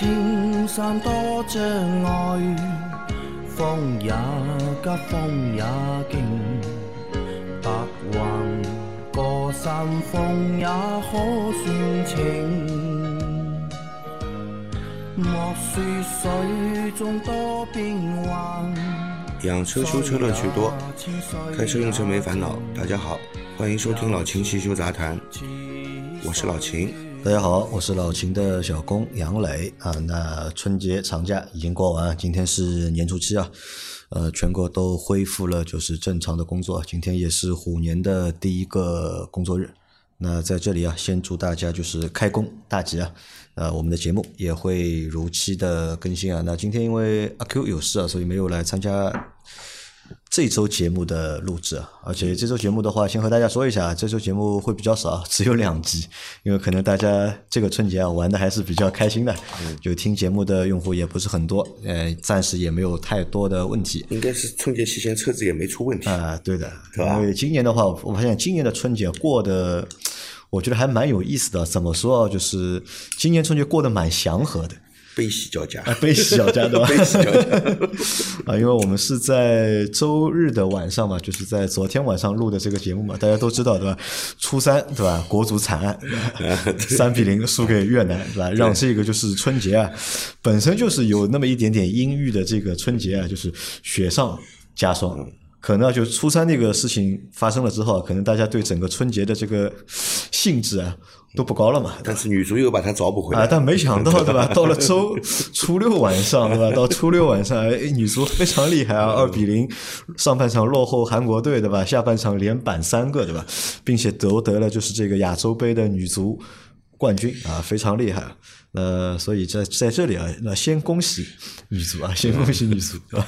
莫说青山多障碍，风也急，风也劲，白云过山峰也可算情。莫说水中多变幻，养车修车乐趣多，开车用车没烦恼。大家好，欢迎收听老秦汽修杂谈，我是老秦。大家好，我是老秦的小工杨磊啊。那春节长假已经过完，今天是年初七啊，呃，全国都恢复了就是正常的工作。今天也是虎年的第一个工作日。那在这里啊，先祝大家就是开工大吉啊！呃，我们的节目也会如期的更新啊。那今天因为阿 Q 有事啊，所以没有来参加。这周节目的录制啊，而且这周节目的话，先和大家说一下，这周节目会比较少，只有两集，因为可能大家这个春节啊玩的还是比较开心的，就听节目的用户也不是很多，呃，暂时也没有太多的问题。应该是春节期间车子也没出问题啊，对的，因为今年的话，我发现今年的春节过得，我觉得还蛮有意思的。怎么说啊？就是今年春节过得蛮祥和的。悲喜交加，悲喜交加，对吧？悲喜交加啊！因为我们是在周日的晚上嘛，就是在昨天晚上录的这个节目嘛，大家都知道，对吧？初三，对吧？国足惨案，三比零输给越南，对吧？让这个就是春节啊，本身就是有那么一点点阴郁的这个春节啊，就是雪上加霜。可能就初三那个事情发生了之后，可能大家对整个春节的这个性质啊都不高了嘛。但是女足又把它找补回来。啊，但没想到对吧？到了周 初六晚上对吧？到初六晚上，哎，女足非常厉害啊，二比零，上半场落后韩国队对吧？下半场连扳三个对吧？并且夺得了就是这个亚洲杯的女足冠军啊，非常厉害。那所以在在这里啊，那先恭喜女足啊，先恭喜女足啊。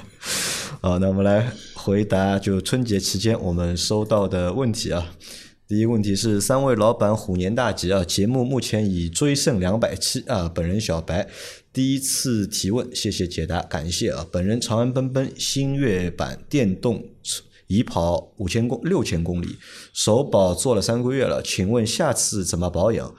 好，那我们来回答，就春节期间我们收到的问题啊。第一个问题是三位老板虎年大吉啊！节目目前已追胜两百期啊！本人小白第一次提问，谢谢解答，感谢啊！本人长安奔奔星越版电动已跑五千公六千公里，首保做了三个月了，请问下次怎么保养？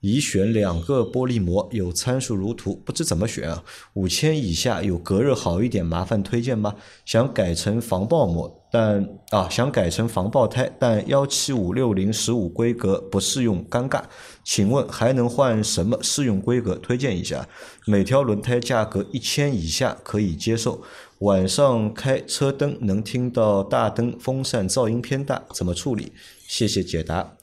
已选两个玻璃膜，有参数如图，不知怎么选啊？五千以下有隔热好一点，麻烦推荐吗？想改成防爆膜，但啊想改成防爆胎，但幺七五六零十五规格不适用，尴尬。请问还能换什么适用规格？推荐一下。每条轮胎价格一千以下可以接受。晚上开车灯能听到大灯风扇噪音偏大，怎么处理？谢谢解答。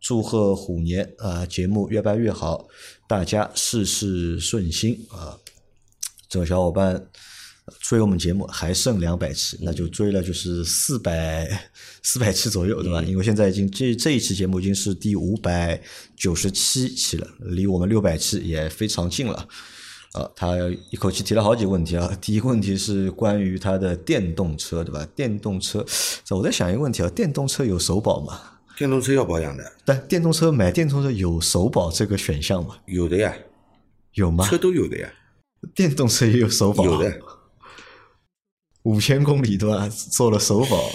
祝贺虎年啊！节目越办越好，大家事事顺心啊！这个小伙伴追我们节目还剩两百期，那就追了就是四百四百期左右，对吧？因为现在已经这这一期节目已经是第五百九十七期了，离我们六百期也非常近了。啊，他一口气提了好几个问题啊！第一个问题是关于他的电动车，对吧？电动车，我在想一个问题啊：电动车有首保吗？电动车要保养的，但电动车买电动车有首保这个选项吗？有的呀，有吗？车都有的呀，电动车也有首保，有的，五千公里对吧？做了首保，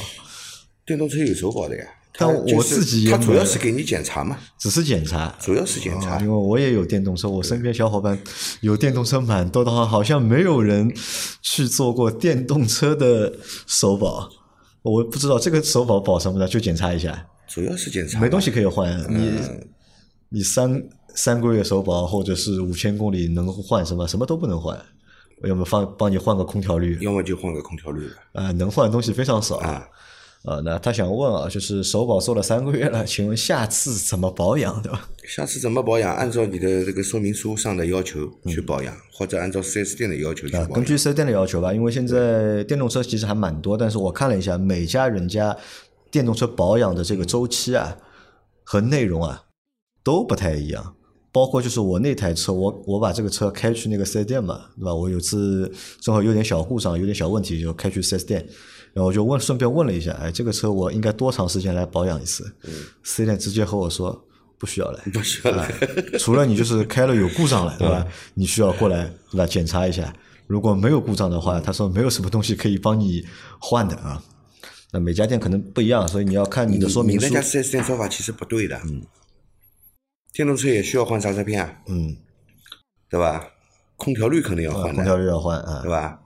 电动车有首保的呀。但我自己，他主要是给你检查嘛，只是检查，主要是检查。因为我也有电动车，我身边小伙伴有电动车蛮多的话，好像没有人去做过电动车的首保。我不知道这个首保保什么的，就检查一下。主要是检查，没东西可以换。你你三三个月首保或者是五千公里能换什么？什么都不能换。要么放帮你换个空调滤，要么就换个空调滤。啊，能换的东西非常少啊。啊，那他想问啊，就是首保做了三个月了，请问下次怎么保养，对吧？下次怎么保养？按照你的这个说明书上的要求去保养，或者按照四 S 店的要求去保养。根据四 S 店的要求吧，因为现在电动车其实还蛮多，但是我看了一下，每家人家。电动车保养的这个周期啊和内容啊都不太一样，包括就是我那台车，我我把这个车开去那个四 S 店嘛，对吧？我有次正好有点小故障，有点小问题，就开去四 S 店，然后我就问，顺便问了一下，哎，这个车我应该多长时间来保养一次？四 S 店直接和我说不需要了，不需要了，除了你就是开了有故障了，对吧？你需要过来对吧？检查一下，如果没有故障的话，他说没有什么东西可以帮你换的啊。那每家店可能不一样，所以你要看你的说明书。你那家四 S 店说法其实不对的。嗯。电动车也需要换刹车片啊。嗯。对吧？空调滤肯定要啊换的，空调滤要换啊对。吧？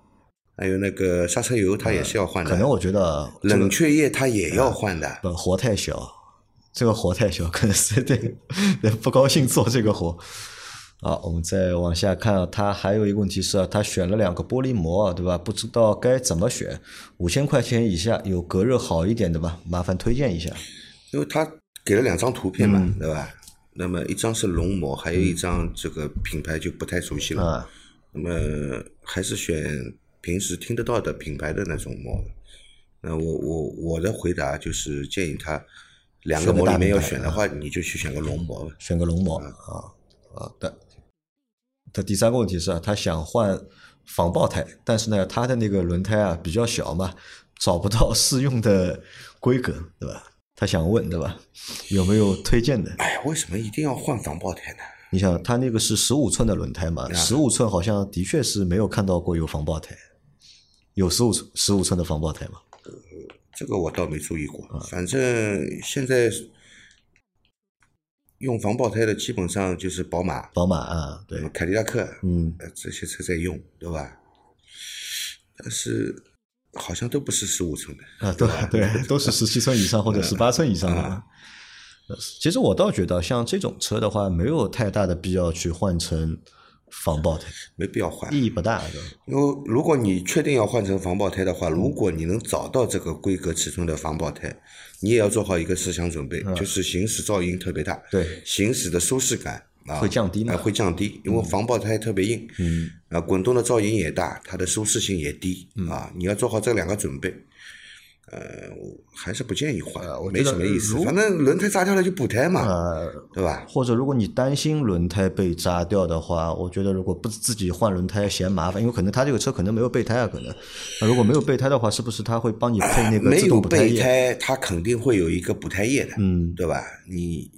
还有那个刹车油，它也是要换的。可能我觉得这个冷却液它也要换的。本活太小，这个活太小，可能是对不高兴做这个活。好，我们再往下看啊，他还有一个问题是啊，他选了两个玻璃膜啊，对吧？不知道该怎么选，五千块钱以下有隔热好一点的吧？麻烦推荐一下。因为他给了两张图片嘛，嗯对吧？那么一张是龙膜，还有一张这个品牌就不太熟悉了。啊那么还是选平时听得到的品牌的那种膜。那我我我的回答就是建议他两个膜里面要选的话，你就去选个龙膜吧。选个龙膜嗯啊。好的。他第三个问题是啊，他想换防爆胎，但是呢，他的那个轮胎啊比较小嘛，找不到适用的规格，对吧？他想问，对吧？有没有推荐的？哎呀，为什么一定要换防爆胎呢？你想，他那个是十五寸的轮胎嘛？十五寸好像的确是没有看到过有防爆胎，有十五寸十五寸的防爆胎吗？这个我倒没注意过。啊反正现在用防爆胎的基本上就是宝马、宝马啊，对，凯迪拉克，嗯，呃，这些车在用，对吧？但是好像都不是十五寸的。啊，对 对，都是十七寸以上或者十八寸以上的。呃其实我倒觉得，像这种车的话，没有太大的必要去换成防爆胎，没必要换，意义不大的。因为如果你确定要换成防爆胎的话，如果你能找到这个规格尺寸的防爆胎，你也要做好一个思想准备，就是行驶噪音特别大，对，行驶的舒适感啊会降低嘛呃会降低，因为防爆胎特别硬，嗯，啊，滚动的噪音也大，它的舒适性也低，啊，你要做好这两个准备。呃，我还是不建议换，我没什么意思。反正轮胎扎掉了就补胎嘛，呃，对吧？或者如果你担心轮胎被扎掉的话，我觉得如果不自己换轮胎嫌麻烦，因为可能他这个车可能没有备胎啊，可能，那如果没有备胎的话，是不是他会帮你配那个自没有动补胎液？备胎，它肯定会有一个补胎液的，嗯，对吧？你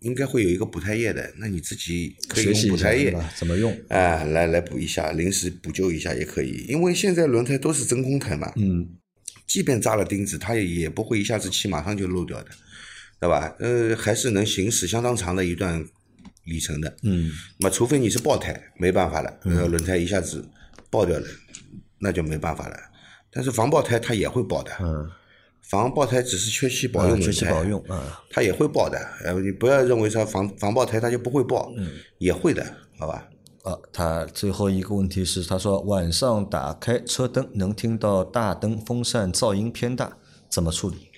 应该会有一个补胎液的，那你自己可以用补胎液？怎么用？啊，来来补一下，临时补救一下也可以。因为现在轮胎都是真空胎嘛，嗯，即便扎了钉子，它也也不会一下子漆马上就漏掉的，对吧？呃，还是能行驶相当长的一段里程的。嗯，那么除非你是爆胎，没办法了，呃，轮胎一下子爆掉了，那就没办法了。但是防爆胎它也会爆的，嗯，防爆胎只是缺气保啊，用轮胎，缺气保用啊，它也会爆的。呃，你不要认为说防防爆胎它就不会爆，嗯也会的，好吧？啊，他最后一个问题是，他说晚上打开车灯能听到大灯风扇噪音偏大，怎么处理？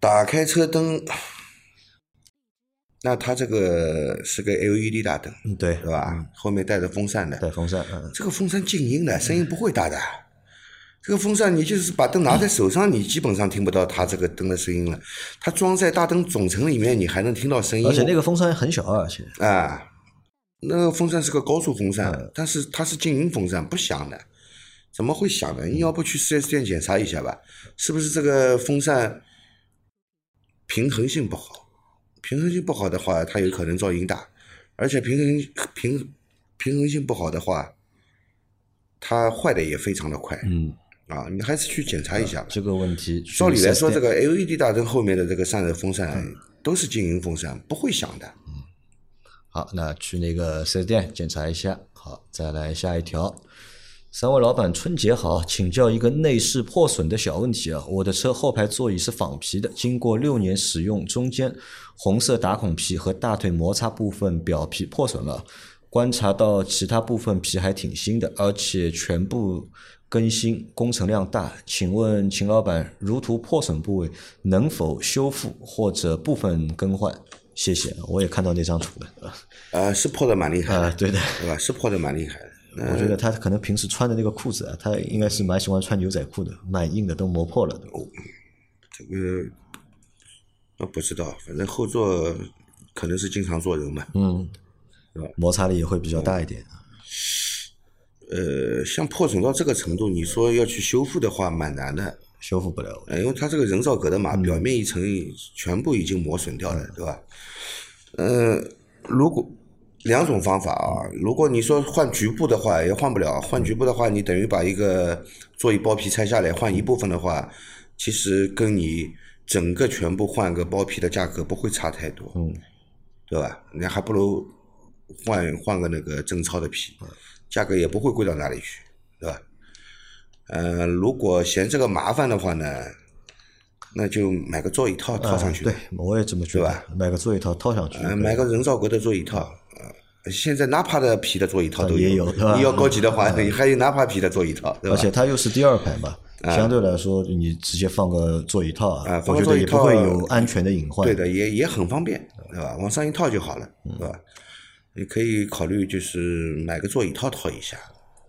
打开车灯，那它这个是个 LED 大灯，嗯，对，是吧？后面带着风扇的，带风扇，嗯，这个风扇静音的，声音不会大的。这个风扇你就是把灯拿在手上，你基本上听不到它这个灯的声音了。它装在大灯总成里面，你还能听到声音。而且那个风扇很小，而且啊，那个风扇是个高速风扇，嗯但是它是静音风扇，不响的。怎么会响呢？你要不去 4S 店检查一下吧，是不是这个风扇平衡性不好？平衡性不好的话，它有可能噪音大，而且平衡平平衡性不好的话，它坏的也非常的快。嗯，啊，你还是去检查一下吧。这个问题照理来说，这个 LED 大灯后面的这个散热风扇都是静音风扇，不会响的。嗯好，那去那个四 S 店检查一下。好，再来下一条。三位老板，春节好，请教一个内饰破损的小问题啊。我的车后排座椅是仿皮的，经过六年使用，中间红色打孔皮和大腿摩擦部分表皮破损了。观察到其他部分皮还挺新的，而且全部更新，工程量大。请问秦老板，如图破损部位能否修复或者部分更换？谢谢，我也看到那张图了。呃，是破的蛮厉害的，啊，对的，对吧？是破的蛮厉害的。我觉得他可能平时穿的那个裤子啊，他应该是蛮喜欢穿牛仔裤的，蛮硬的，都磨破了的。这个呃不知道，反正后座可能是经常坐人嘛。嗯，摩擦力也会比较大一点。呃，像破损到这个程度，你说要去修复的话，蛮难的。修复不了。呃，因为它这个人造革的嘛，表面一层全部已经磨损掉了，对吧？呃，如果两种方法啊，如果你说换局部的话，也换不了。换局部的话，你等于把一个座椅包皮拆下来换一部分的话，其实跟你整个全部换个包皮的价格不会差太多，嗯，对吧？你还不如换换个那个真超的皮，价格也不会贵到哪里去，对吧？呃，如果嫌这个麻烦的话呢，那就买个座椅套套上去，对，我也这么觉得吧，买个座椅套套上去，呃，买个人造革的座椅套，呃，现在纳帕的皮的座椅套都也有对吧你要高级的话，还有纳帕皮的座椅套，而且它又是第二排嘛，相对来说你直接放个座椅套啊放我觉得也不会有安全的隐患。对的，也也很方便，对吧？往上一套就好了，嗯对吧？你可以考虑就是买个座椅套套一下，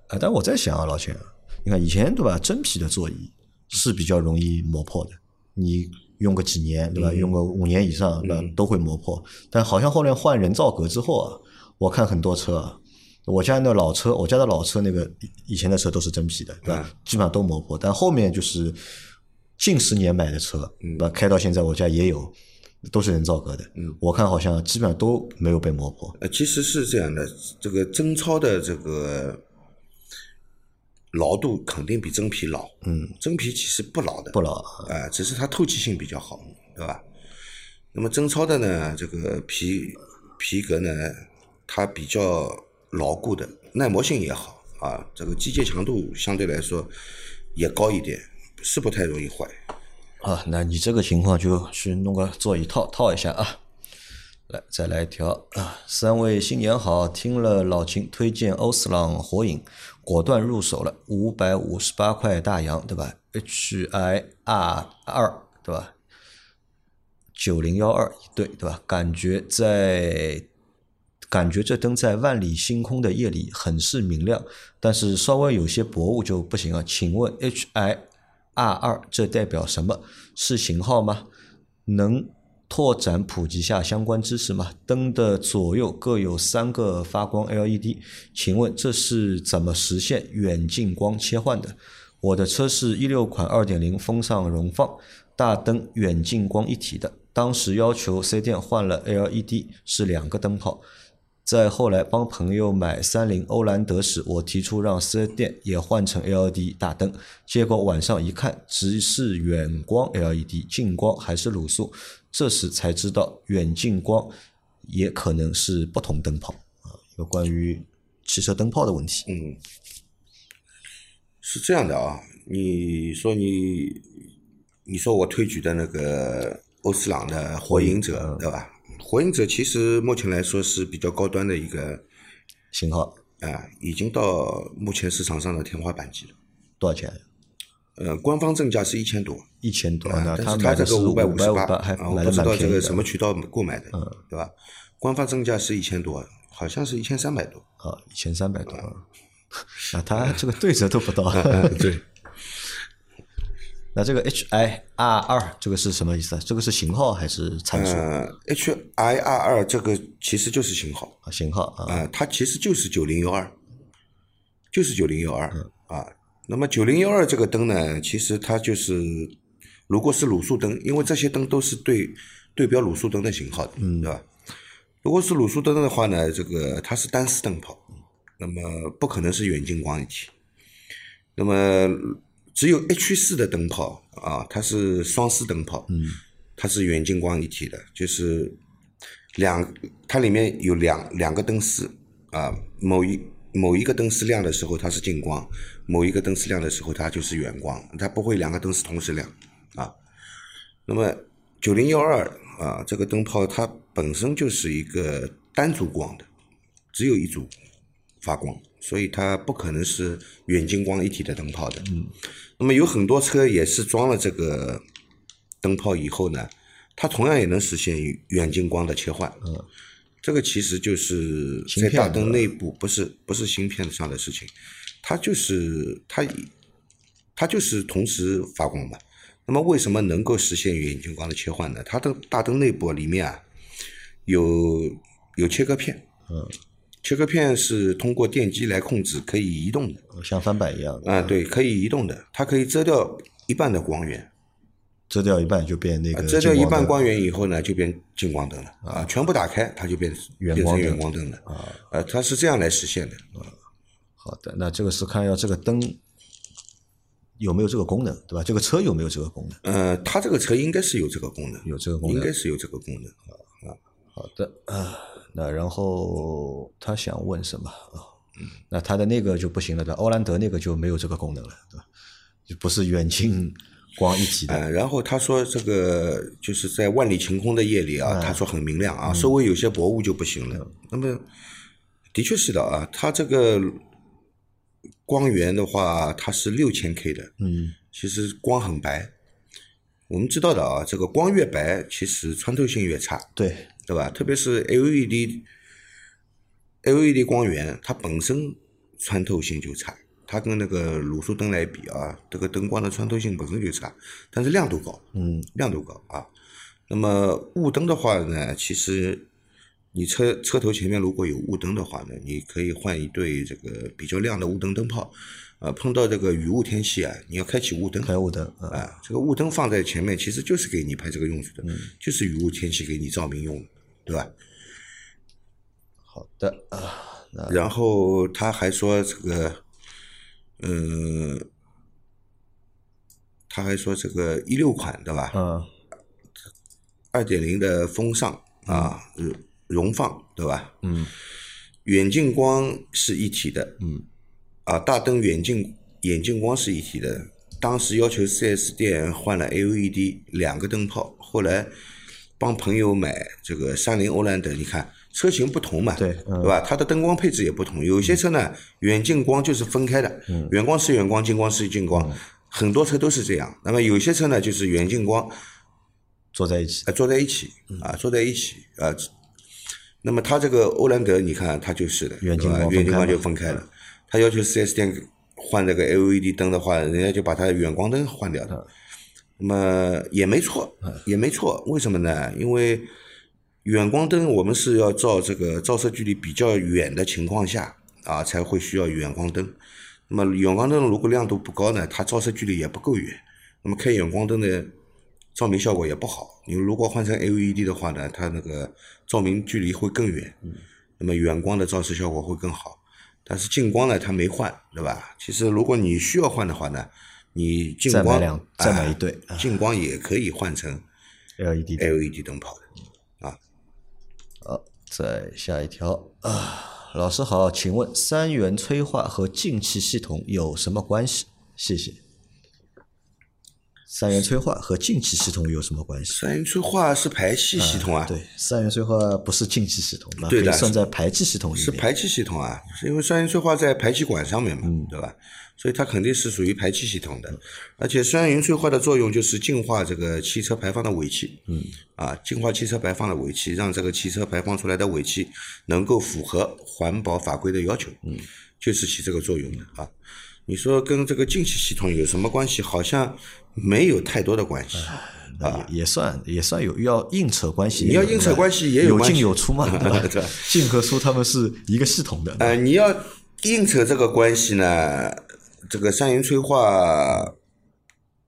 啊，但我在想啊，老钱啊，你看以前对吧，真皮的座椅是比较容易磨破的，你用个几年对吧，用个五年以上对吧，都会磨破。但好像后来换人造革之后啊，我看很多车啊，我家那老车，我家的老车那个以以前的车都是真皮的，对吧？基本上都磨破，但后面就是近十年买的车，对吧？开到现在我家也有。都是人造革的，我看好像基本上都没有被磨破。呃，其实是这样的，这个真超的这个牢度肯定比真皮牢，嗯，真皮其实不牢的，不牢啊、只是它透气性比较好，对吧？那么真超的呢，这个皮皮革呢，它比较牢固的，耐磨性也好啊，这个机械强度相对来说也高一点，是不太容易坏。啊，那你这个情况就去弄个座椅套套一下啊。来，再来一条啊！三位新年好，听了老秦推荐欧司朗火影，果断入手了，五百五十八块大洋，对吧？H I R 二，对吧？九零幺二一对，对吧？感觉在感觉这灯在万里星空的夜里很是明亮，但是稍微有些薄雾就不行啊。请问 H I R 二这代表什么？是型号吗？能拓展普及下相关知识吗？灯的左右各有三个发光 LED，请问这是怎么实现远近光切换的？我的车是一六款二点零风尚荣放，大灯远近光一体的，当时要求 4S 店换了 LED，是两个灯泡。在后来帮朋友买三菱欧蓝德时，我提出让四 S 店也换成 LED 大灯，结果晚上一看，只是远光 LED，近光还是卤素。这时才知道远近光也可能是不同灯泡啊，有关于汽车灯泡的问题。嗯，是这样的啊，你说你，你说我推举的那个欧司朗的火影者，对吧？火影者其实目前来说是比较高端的一个型号啊、已经到目前市场上的天花板级了。多少钱？呃，官方正价是一千多，一千多，啊，那但是这买的是五百五十八，啊，我不知道这个什么渠道购买的，对吧？官方正价是一千多，好像是一千三百多。啊，一千三百多。那他这个对折都不到。对，那这个 H I R 二这个是什么意思啊？这个是型号还是参数呃，H I R 二这个其实就是型号，啊？型号啊，啊，它其实就是九零幺二，就是九零幺二啊。那么九零幺二这个灯呢，其实它就是，如果是卤素灯，因为这些灯都是对对标卤素灯的型号的，对吧？如果是卤素灯的话呢，这个它是单丝灯泡，那么不可能是远近光一体。那么只有 H 四的灯泡啊，它是双丝灯泡，嗯，它是远近光一体的，就是两它里面有两两个灯丝啊，某一某一个灯丝亮的时候它是近光，某一个灯丝亮的时候它就是远光，它不会两个灯丝同时亮啊。那么九零幺二啊，这个灯泡它本身就是一个单组光的，只有一组发光，所以它不可能是远近光一体的灯泡的。嗯，那么有很多车也是装了这个灯泡以后呢，它同样也能实现远近光的切换。嗯，这个其实就是在大灯内部，不是不是芯片上的事情，它就是它它就是同时发光嘛。那么为什么能够实现远近光的切换呢？它的大灯内部里面啊有有切割片，嗯，切割片是通过电机来控制，可以移动的。像翻板一样的，啊，对，可以移动的，它可以遮掉一半的光源，遮掉一半就变那个啊遮掉一半光源以后呢，就变近光灯了啊，全部打开它就变变成远光灯远光灯了啊，呃，它是这样来实现的。啊好的，那这个是看要这个灯有没有这个功能，对吧？这个车有没有这个功能？呃，它这个车应该是有这个功能，有这个功能应该是有这个功能。啊好的，啊，那然后他想问什么啊？那他的那个就不行了的，欧蓝德那个就没有这个功能了，对吧？就不是远近光一体的。呃，然后他说这个就是在万里晴空的夜里啊，他说很明亮啊，稍微有些薄雾就不行了。那么的确是的啊，它这个光源的话，它是六千 K 的，嗯，其实光很白。我们知道的啊，这个光越白，其实穿透性越差，对，对吧？特别是 LED LED 光源，它本身穿透性就差，它跟那个卤素灯来比啊，这个灯光的穿透性本身就差，但是亮度高，嗯，亮度高啊。那么雾灯的话呢，其实你车车头前面如果有雾灯的话呢，你可以换一对这个比较亮的雾灯灯泡。啊，碰到这个雨雾天气啊，你要开启雾灯，开雾灯啊，啊，这个雾灯放在前面，其实就是给你拍这个用处的，就是雨雾天气给你照明用的，对吧？好的啊，那然后他还说这个，嗯、他还说这个一六款对吧？嗯二点零的风尚啊，容容放对吧？嗯远近光是一体的，嗯，啊，大灯远近远近光是一体的。当时要求 4S 店换了 LED 两个灯泡，后来帮朋友买这个三菱欧蓝德，你看车型不同嘛，对嗯对吧？它的灯光配置也不同，有些车呢远近光就是分开的，嗯远光是远光，近光是近光，很多车都是这样。那么有些车呢就是远近光坐在一起，啊，坐在一起啊，坐在一起啊。那么它这个欧蓝德，你看它就是的，远近光远近光就分开了。它要求 4S 店换这个 LED 灯的话，人家就把它远光灯换掉的。那么也没错，也没错。为什么呢？因为远光灯我们是要照这个照射距离比较远的情况下啊，才会需要远光灯。那么远光灯如果亮度不高呢，它照射距离也不够远，那么开远光灯的照明效果也不好。你如果换成 LED 的话呢，它那个照明距离会更远，那么远光的照射效果会更好。但是近光呢，它没换，对吧？其实如果你需要换的话呢，你近再买光两再买哎一对啊近光也可以换成 LED LED 灯泡的啊。好，再下一条啊，老师好，请问三元催化和进气系统有什么关系？谢谢。三元催化和进气系统有什么关系？三元催化是排气系统啊，对，三元催化不是进气系统，对的以算在排气系统里面。是排气系统啊，是因为三元催化在排气管上面嘛，嗯对吧？所以它肯定是属于排气系统的。而且三元催化的作用就是净化这个汽车排放的尾气，嗯，啊，净化汽车排放的尾气，让这个汽车排放出来的尾气能够符合环保法规的要求，嗯，就是起这个作用的啊。你说跟这个进气系统有什么关系？好像没有太多的关系。啊也也算也算有要硬扯关系，你要硬扯关系也有进有出嘛，对吧对？进和出他们是一个系统的，呃，你要硬扯这个关系呢，这个三元催化，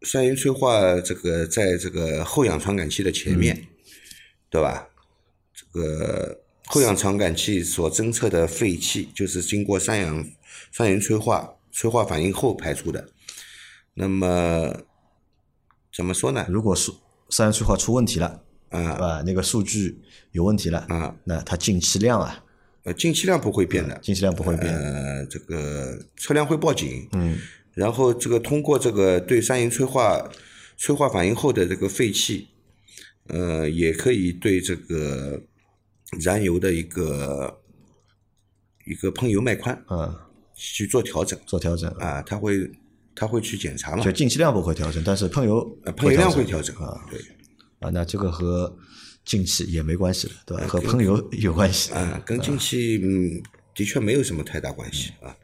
三元催化这个在这个后氧传感器的前面，对吧？这个后氧传感器所侦测的废气，就是经过三氧三元催化催化反应后排出的。那么怎么说呢？如果是三元催化出问题了，啊？那个数据有问题了，啊，那它进气量啊，呃，进气量不会变的，进气量不会变，呃，这个车辆会报警，嗯，然后这个通过这个对三元催化催化反应后的这个废气，呃，也可以对这个燃油的一个一个喷油脉宽嗯，去做调整做调整，啊，他会他会去检查嘛就，进气量不会调整，但是喷油呃喷油量会调调整啊对，啊，那这个和进气也没关系了，对吧？和喷油有关系。啊，跟进气嗯的确没有什么太大关系啊。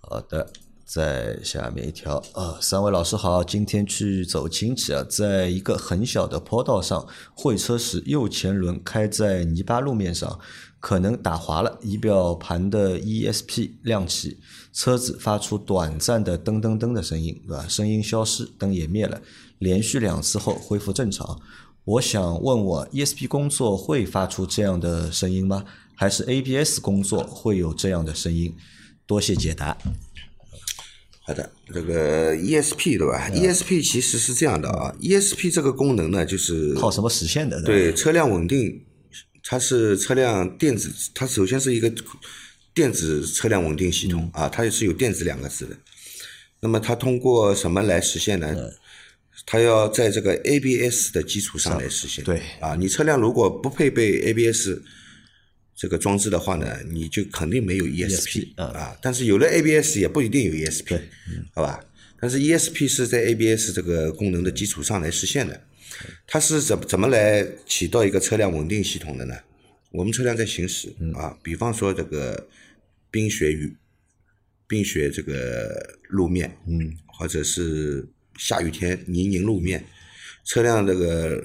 好的，在下面一条啊，三位老师好，今天去走亲戚啊，在一个很小的坡道上会车时，右前轮开在泥巴路面上，可能打滑了，仪表盘的 ESP 亮起，车子发出短暂的噔噔噔的声音，对吧？声音消失，灯也灭了，连续两次后恢复正常。我想问我 ESP 工作会发出这样的声音吗？还是 ABS 工作会有这样的声音？多谢解答。好的，这个 ESP 对吧？ESP 其实是这样的啊，ESP 这个功能呢，就是靠什么实现的？吧？对车辆稳定它是车辆电子，它首先是一个电子车辆稳定系统、啊，它也是有电子两个字的。那么它通过什么来实现呢？它要在这个 ABS 的基础上来实现。对啊，你车辆如果不配备 ABS 这个装置的话呢，你就肯定没有 ESP, 啊啊。但是有了 ABS 也不一定有 ESP，对好吧？但是 ESP 是在 ABS 这个功能的基础上来实现的。它是怎怎么来起到一个车辆稳定系统的呢？我们车辆在行驶啊，比方说这个冰雪雨、冰雪这个路面，嗯，或者是下雨天泥泞路面，车辆这个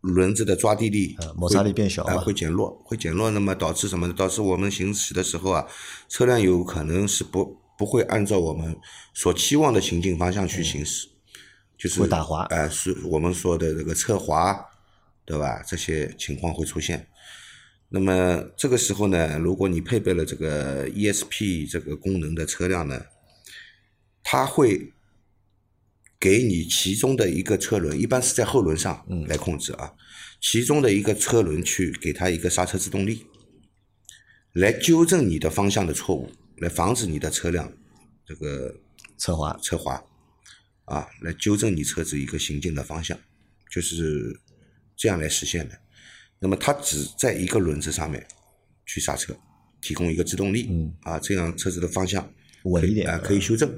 轮子的抓地力呃摩擦力变小啊、嘛会减弱，会减弱，那么导致什么呢？导致我们行驶的时候啊，车辆有可能是不不会按照我们所期望的行进方向去行驶，就是会打滑哎、是我们说的这个侧滑，对吧？这些情况会出现。那么这个时候呢，如果你配备了这个 ESP 这个功能的车辆呢，它会给你其中的一个车轮，一般是在后轮上来控制啊，其中的一个车轮去给它一个刹车制动力，来纠正你的方向的错误，来防止你的车辆这个侧滑，侧滑，啊，来纠正你车子一个行进的方向，就是这样来实现的。那么它只在一个轮子上面去刹车，提供一个制动力，嗯。啊，这样车子的方向稳一点啊，可以修正，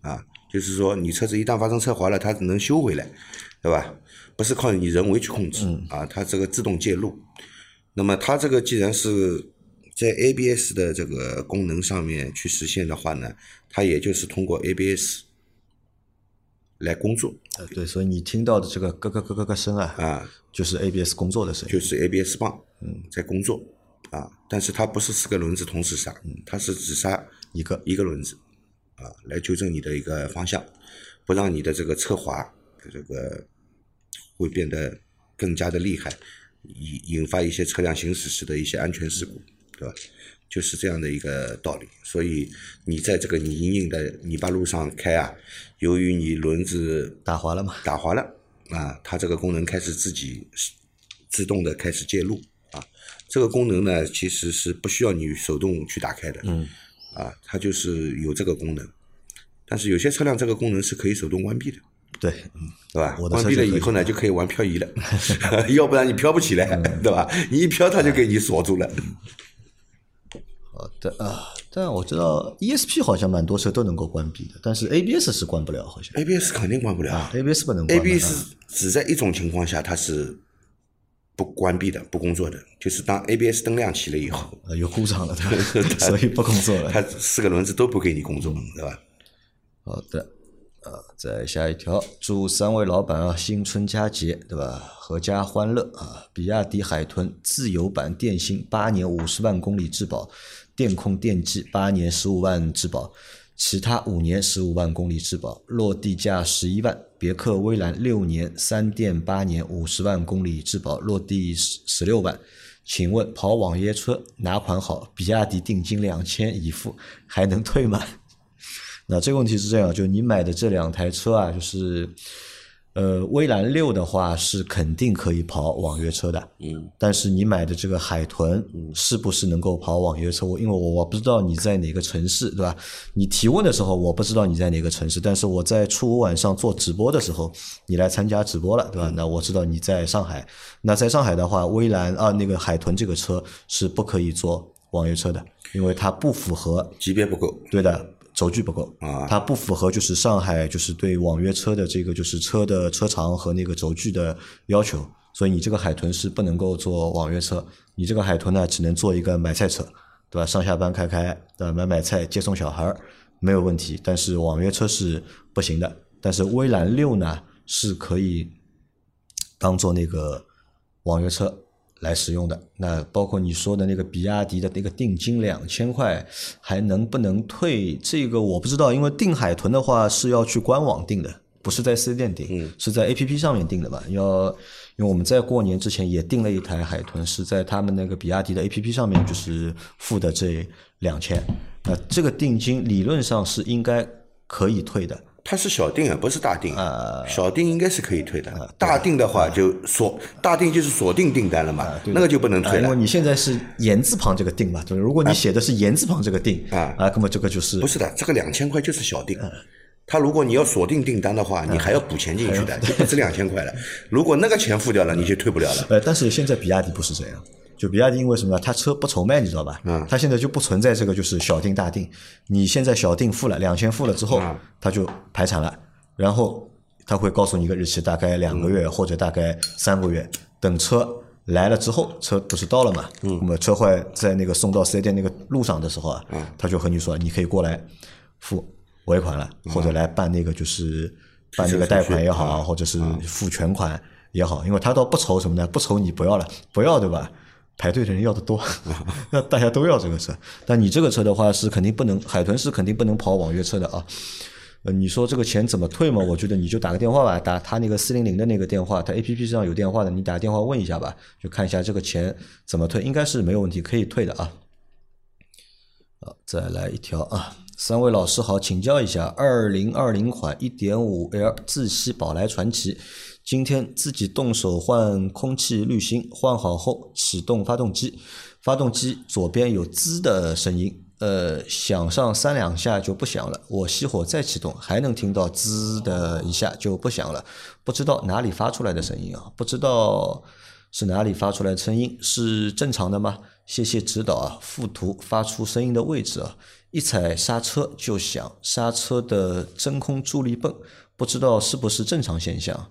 啊，就是说你车子一旦发生侧滑了，它能修回来，对吧？不是靠你人为去控制，啊，它这个自动介入。那么它这个既然是在 ABS 的这个功能上面去实现的话呢，它也就是通过 ABS 来工作。呃对，所以你听到的这个咯咯咯咯咯声啊，啊，就是 ABS 工作的声音。就是 ABS 棒，嗯，在工作啊，但是它不是四个轮子同时刹，它是只刹一个。一个轮子啊，来纠正你的一个方向，不让你的这个侧滑这个会变得更加的厉害，引引发一些车辆行驶时的一些安全事故，对吧？就是这样的一个道理。所以你在这个泥泞的泥巴路上开啊，由于你轮子打滑了嘛？打滑了啊，它这个功能开始自己自动的开始介入啊。这个功能呢，其实是不需要你手动去打开的，嗯，啊，它就是有这个功能。但是有些车辆这个功能是可以手动关闭的，对，嗯，对吧？我的关闭了以后呢，就可以玩漂移了，要不然你漂不起来，嗯对吧？你一漂，它就给你锁住了。好的啊。但我知道 ESP 好像蛮多车都能够关闭的，但是 ABS 是关不了，好像 ABS 肯定关不了啊，ABS 不能关嘛。ABS 只在一种情况下它是不关闭的、不工作的，就是当 ABS 灯亮起了以后，啊有故障了，对吧？所以不工作了。它四个轮子都不给你工作，对吧？好的，呃，再下一条，祝三位老板啊新春佳节，对吧？阖家欢乐啊！比亚迪海豚自由版电芯八年五十万公里质保，电控电机八年十五万质保，其他五年十五万公里质保，落地价十一万。别克威兰六年三电八年五十万公里质保，落地十十六万。请问跑网约车哪款好？比亚迪定金两千已付，还能退吗？那这个问题是这样，就你买的这两台车啊，就是呃，威兰六的话是肯定可以跑网约车的，嗯，但是你买的这个海豚是不是能够跑网约车？我因为我我不知道你在哪个城市，对吧？你提问的时候我不知道你在哪个城市，但是我在初五晚上做直播的时候，你来参加直播了，对吧？那我知道你在上海。那在上海的话，威兰啊那个海豚这个车是不可以做网约车的，因为它不符合级别不够对的，轴距不够啊它不符合就是上海就是对网约车的这个就是车的车长和那个轴距的要求，所以你这个海豚是不能够做网约车，你这个海豚呢只能做一个买菜车，对吧？上下班开开，对吧？买买菜接送小孩儿没有问题，但是网约车是不行的。但是威兰六呢是可以当做那个网约车来使用的。那包括你说的那个比亚迪的那个定金两千块，还能不能退？这个我不知道，因为定海豚的话是要去官网定的，不是在四 S 店订，是在 A P P 上面定的吧？要，因为我们在过年之前也订了一台海豚，是在他们那个比亚迪的 A P P 上面就是付的这两千。那这个定金理论上是应该可以退的，它是小定啊，不是大定。啊小定应该是可以退的，大定的话就锁，大定就是锁定订单了嘛，那个就不能啊，退了。因为你现在是言字旁这个定嘛，就是如果你写的是言字旁这个定啊。啊，那么这个就是不是的，这个两千块就是小定。嗯他如果你要锁定订单的话，你还要补钱进去的，就不止两千块了。如果那个钱付掉了，你就退不了了。呃，但是现在比亚迪不是这样，就比亚迪因为什么呢？它车不愁卖，你知道吧？嗯，它现在就不存在这个就是小定大定，你现在小定付了两千付了之后，它就排产了，然后它会告诉你一个日期，大概两个月或者大概三个月，等车。来了之后，车不是到了嘛？嗯，那么车坏在那个送到四 S 店那个路上的时候啊，他就和你说，你可以过来付尾款了，或者来办那个就是办那个贷款也好，或者是付全款也好，因为他倒不愁什么呢？不愁你不要了，不要对吧？排队的人要的多，那大家都要这个车。但你这个车的话是肯定不能，海豚是肯定不能跑网约车的啊。呃，你说这个钱怎么退嘛？我觉得你就打个电话吧，打他那个四零零的那个电话，他 A P P 上有电话的，你打电话问一下吧，就看一下这个钱怎么退，应该是没有问题，可以退的啊。好，再来一条啊！三位老师好，请教一下，二零二零款一点五 L 自吸宝来传奇，今天自己动手换空气滤芯，换好后启动发动机，发动机左边有滋的声音，呃，响上三两下就不响了。我熄火再启动，还能听到滋的一下就不响了，不知道哪里发出来的声音啊？不知道是哪里发出来的声音是正常的吗？谢谢指导啊！附图发出声音的位置啊，一踩刹车就响，刹车的真空助力泵不知道是不是正常现象。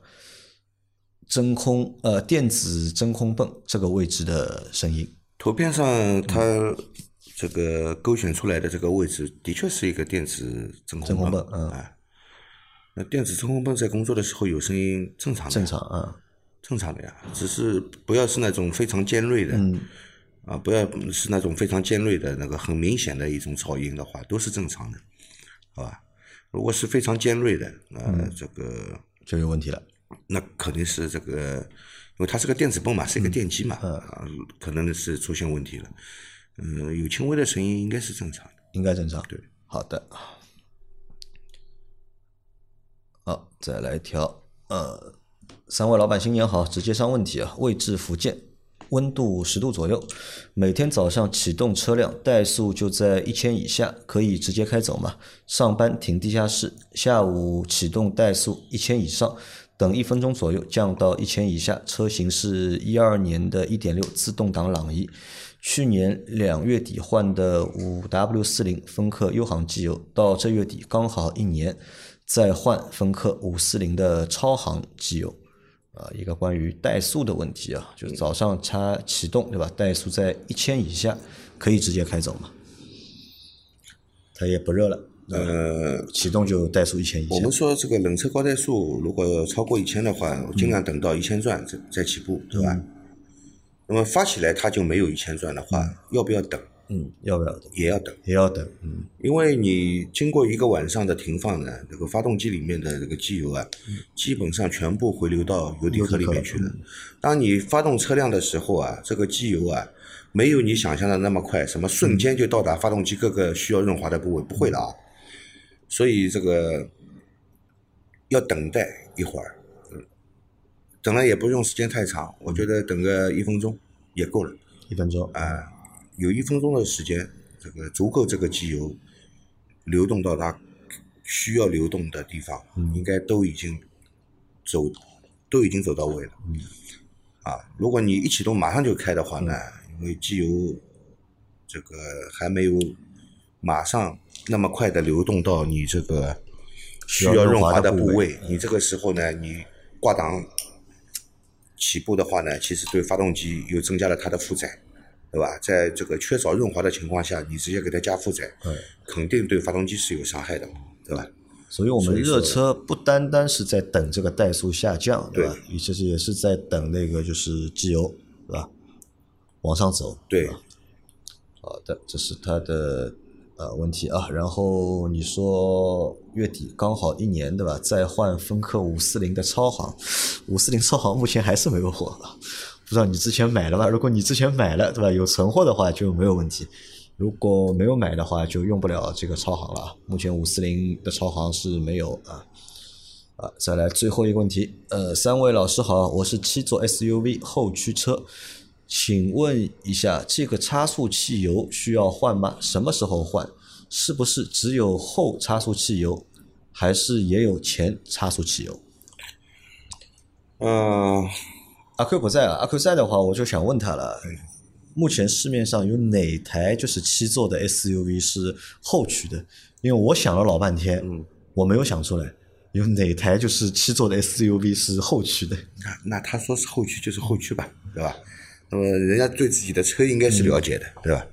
真空呃电子真空泵这个位置的声音，图片上它这个勾选出来的这个位置，的确是一个电子真真空泵。空泵嗯哎，那电子真空泵在工作的时候有声音，正常的。正常啊，正常的呀，只是不要是那种非常尖锐的，嗯啊，不要是那种非常尖锐的那个很明显的一种噪音的话，都是正常的，好吧？如果是非常尖锐的，那、嗯这个就有问题了。那肯定是这个，因为它是个电子泵嘛，是一个嗯电机嘛，啊，可能是出现问题了。嗯，有轻微的声音应该是正常的。应该正常。对，好的。好，再来一条。呃，三位老板新年好，直接上问题啊。位置福建，温度十度左右，每天早上启动车辆，怠速就在一千以下，可以直接开走吗？上班停地下室，下午启动怠速一千以上，等一分钟左右降到一千以下。车型是一二年的一点六自动挡朗逸。去年两月底换的五 W 四零风克优航机油，到这月底刚好一年，再换风克五四零的超航机油。啊，一个关于怠速的问题啊，就是早上它启动对吧？怠速在一千以下，可以直接开走嘛？它也不热了，呃，启动就怠速一千以下我们。说这个冷车高怠速如果超过一千的话，尽量等到一千转再再起步，对吧？那么发起来它就没有一千转的话，要不要等？嗯，要不要等？也要等。也要等。嗯，因为你经过一个晚上的停放呢，这个发动机里面的这个机油啊，基本上全部回流到油底壳里面去了。当你发动车辆的时候啊，这个机油啊，没有你想象的那么快，什么瞬间就到达发动机各个需要润滑的部位，不会的啊。所以这个要等待一会儿，嗯，等了也不用时间太长，我觉得等个一分钟也够了。一分钟。啊，有一分钟的时间，这个足够这个机油流动到它需要流动的地方，应该都已经走都已经走到位了。啊，如果你一启动马上就开的话呢，因为机油这个还没有马上那么快的流动到你这个需要润滑的部位，你这个时候呢，你挂档起步的话呢，其实对发动机又增加了它的负载，对吧？在这个缺少润滑的情况下，你直接给它加负载，对肯定对发动机是有伤害的，对吧？所以我们热车不单单是在等这个怠速下降，对吧？也其实也是在等那个就是机油，对吧？往上走。对，好的，这是它的呃问题啊。然后你说月底刚好一年，对吧？再换芬克五四零的超航，五四零超航目前还是没有货，不知道你之前买了吧？如果你之前买了，对吧？有存货的话就没有问题。如果没有买的话，就用不了这个超航了。目前五四零的超航是没有啊。啊，再来最后一个问题，呃，三位老师好，我是七座 SUV 后驱车，请问一下，这个差速器油需要换吗？什么时候换？是不是只有后差速器油，还是也有前差速器油？嗯，阿 Q 不在啊，阿 Q 在的话，我就想问他了。目前市面上有哪台就是七座的 SUV 是后驱的？因为我想了老半天，嗯我没有想出来有哪台就是七座的 SUV 是后驱的。那那他说是后驱就是后驱吧，对吧？那么人家对自己的车应该是了解的，对吧？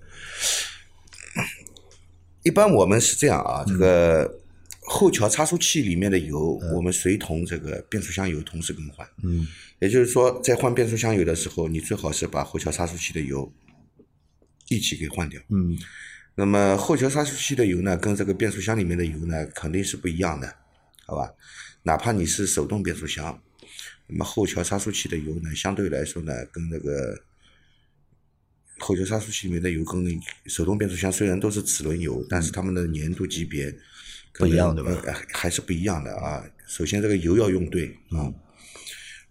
一般我们是这样啊，这个后桥差速器里面的油，我们随同这个变速箱油同时更换。嗯，也就是说，在换变速箱油的时候，你最好是把后桥差速器的油一起给换掉。嗯那么后桥差速器的油呢，跟这个变速箱里面的油呢，肯定是不一样的，好吧？哪怕你是手动变速箱，那么后桥差速器的油呢，相对来说呢，跟那个后桥差速器里面的油跟手动变速箱虽然都是齿轮油，但是它们的粘度级别不一样对吧呃还是不一样的啊。首先，这个油要用对啊。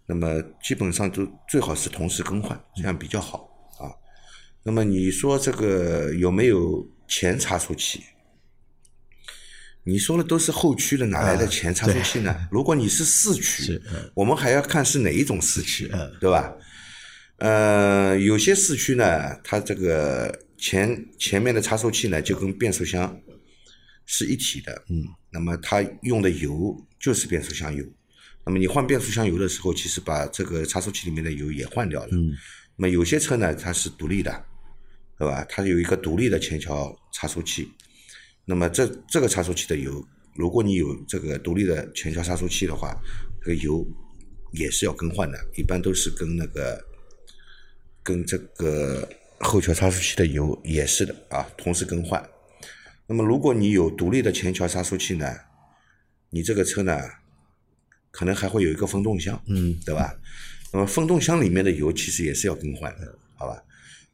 那么基本上都最好是同时更换，这样比较好啊。那么你说这个有没有前差速器？你说的都是后驱的，哪来的前差速器呢？如果你是四驱，嗯我们还要看是哪一种四驱嗯，对吧？呃，有些四驱呢，它这个前前面的差速器呢，就跟变速箱是一体的，嗯，那么它用的油就是变速箱油。那么你换变速箱油的时候，其实把这个差速器里面的油也换掉了。嗯，那么有些车呢，它是独立的，对吧？它有一个独立的前桥差速器。那么这这个差速器的油，如果你有这个独立的前桥差速器的话，这个油也是要更换的，一般都是跟那个跟这个后桥差速器的油也是的啊，同时更换。那么如果你有独立的前桥差速器呢，你这个车呢，可能还会有一个风动箱，嗯，对吧？那么风动箱里面的油其实也是要更换的，好吧？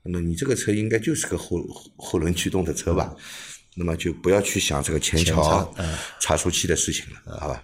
那么你这个车应该就是个后后轮驱动的车吧？那么就不要去想这个前前桥差速器的事情了，好吧？